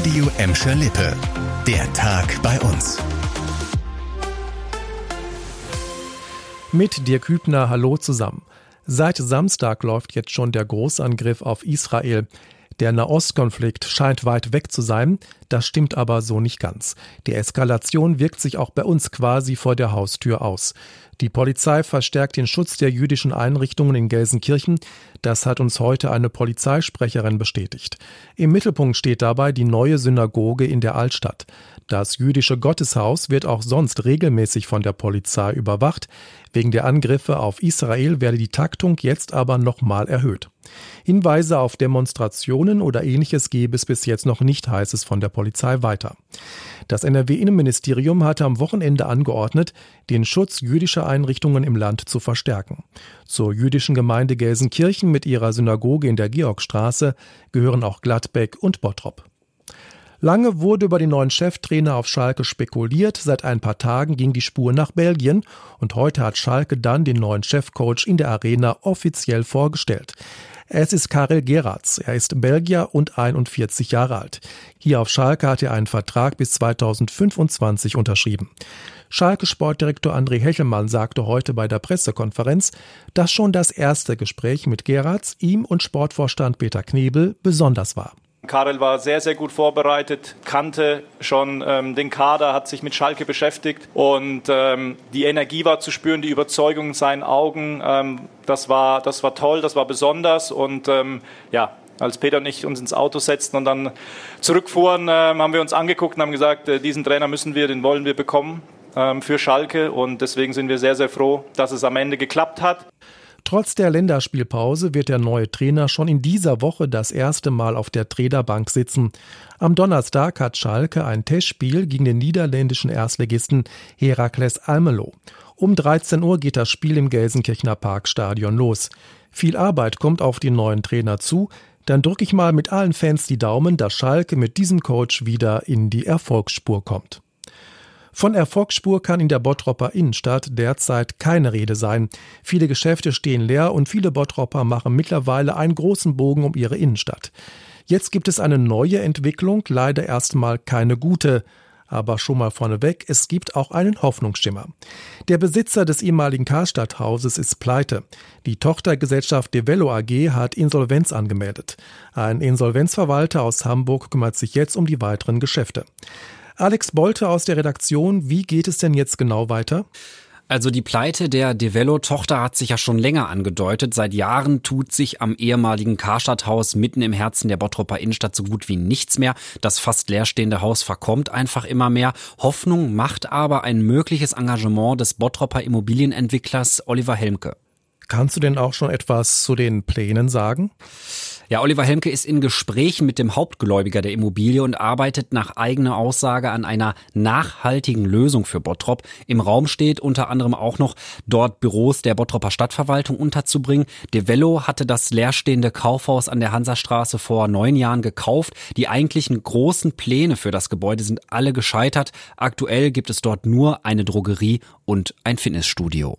Radio Emscher Lippe. Der Tag bei uns. Mit dir Kübner, hallo zusammen. Seit Samstag läuft jetzt schon der Großangriff auf Israel. Der Nahostkonflikt scheint weit weg zu sein, das stimmt aber so nicht ganz. Die Eskalation wirkt sich auch bei uns quasi vor der Haustür aus. Die Polizei verstärkt den Schutz der jüdischen Einrichtungen in Gelsenkirchen. Das hat uns heute eine Polizeisprecherin bestätigt. Im Mittelpunkt steht dabei die neue Synagoge in der Altstadt. Das jüdische Gotteshaus wird auch sonst regelmäßig von der Polizei überwacht. Wegen der Angriffe auf Israel werde die Taktung jetzt aber nochmal erhöht. Hinweise auf Demonstrationen oder ähnliches gebe es bis jetzt noch nicht, heißt es von der Polizei weiter. Das NRW-Innenministerium hatte am Wochenende angeordnet, den Schutz jüdischer Einrichtungen im Land zu verstärken. Zur jüdischen Gemeinde Gelsenkirchen mit ihrer Synagoge in der Georgstraße gehören auch Gladbeck und Bottrop. Lange wurde über den neuen Cheftrainer auf Schalke spekuliert. Seit ein paar Tagen ging die Spur nach Belgien und heute hat Schalke dann den neuen Chefcoach in der Arena offiziell vorgestellt. Es ist Karel Geratz. Er ist Belgier und 41 Jahre alt. Hier auf Schalke hat er einen Vertrag bis 2025 unterschrieben. Schalke Sportdirektor André Hechelmann sagte heute bei der Pressekonferenz, dass schon das erste Gespräch mit Geratz, ihm und Sportvorstand Peter Knebel besonders war. Karel war sehr, sehr gut vorbereitet, kannte schon ähm, den Kader, hat sich mit Schalke beschäftigt und ähm, die Energie war zu spüren, die Überzeugung in seinen Augen. Ähm, das, war, das war toll, das war besonders und ähm, ja, als Peter und ich uns ins Auto setzten und dann zurückfuhren, äh, haben wir uns angeguckt und haben gesagt, äh, diesen Trainer müssen wir, den wollen wir bekommen ähm, für Schalke und deswegen sind wir sehr, sehr froh, dass es am Ende geklappt hat. Trotz der Länderspielpause wird der neue Trainer schon in dieser Woche das erste Mal auf der Trainerbank sitzen. Am Donnerstag hat Schalke ein Testspiel gegen den niederländischen Erstligisten Herakles Almelo. Um 13 Uhr geht das Spiel im Gelsenkirchener Parkstadion los. Viel Arbeit kommt auf den neuen Trainer zu. Dann drücke ich mal mit allen Fans die Daumen, dass Schalke mit diesem Coach wieder in die Erfolgsspur kommt. Von Erfolgsspur kann in der Bottropper Innenstadt derzeit keine Rede sein. Viele Geschäfte stehen leer und viele Bottropper machen mittlerweile einen großen Bogen um ihre Innenstadt. Jetzt gibt es eine neue Entwicklung, leider erstmal keine gute. Aber schon mal vorneweg, es gibt auch einen Hoffnungsschimmer. Der Besitzer des ehemaligen Karstadthauses ist pleite. Die Tochtergesellschaft Develo AG hat Insolvenz angemeldet. Ein Insolvenzverwalter aus Hamburg kümmert sich jetzt um die weiteren Geschäfte. Alex Bolte aus der Redaktion, wie geht es denn jetzt genau weiter? Also die Pleite der Develo-Tochter hat sich ja schon länger angedeutet. Seit Jahren tut sich am ehemaligen Karstadthaus mitten im Herzen der Bottropper Innenstadt so gut wie nichts mehr. Das fast leerstehende Haus verkommt einfach immer mehr. Hoffnung macht aber ein mögliches Engagement des Bottropper Immobilienentwicklers Oliver Helmke. Kannst du denn auch schon etwas zu den Plänen sagen? Ja, Oliver Helmke ist in Gesprächen mit dem Hauptgläubiger der Immobilie und arbeitet nach eigener Aussage an einer nachhaltigen Lösung für Bottrop. Im Raum steht unter anderem auch noch, dort Büros der Bottropper Stadtverwaltung unterzubringen. Devello hatte das leerstehende Kaufhaus an der Hansastraße vor neun Jahren gekauft. Die eigentlichen großen Pläne für das Gebäude sind alle gescheitert. Aktuell gibt es dort nur eine Drogerie und ein Fitnessstudio.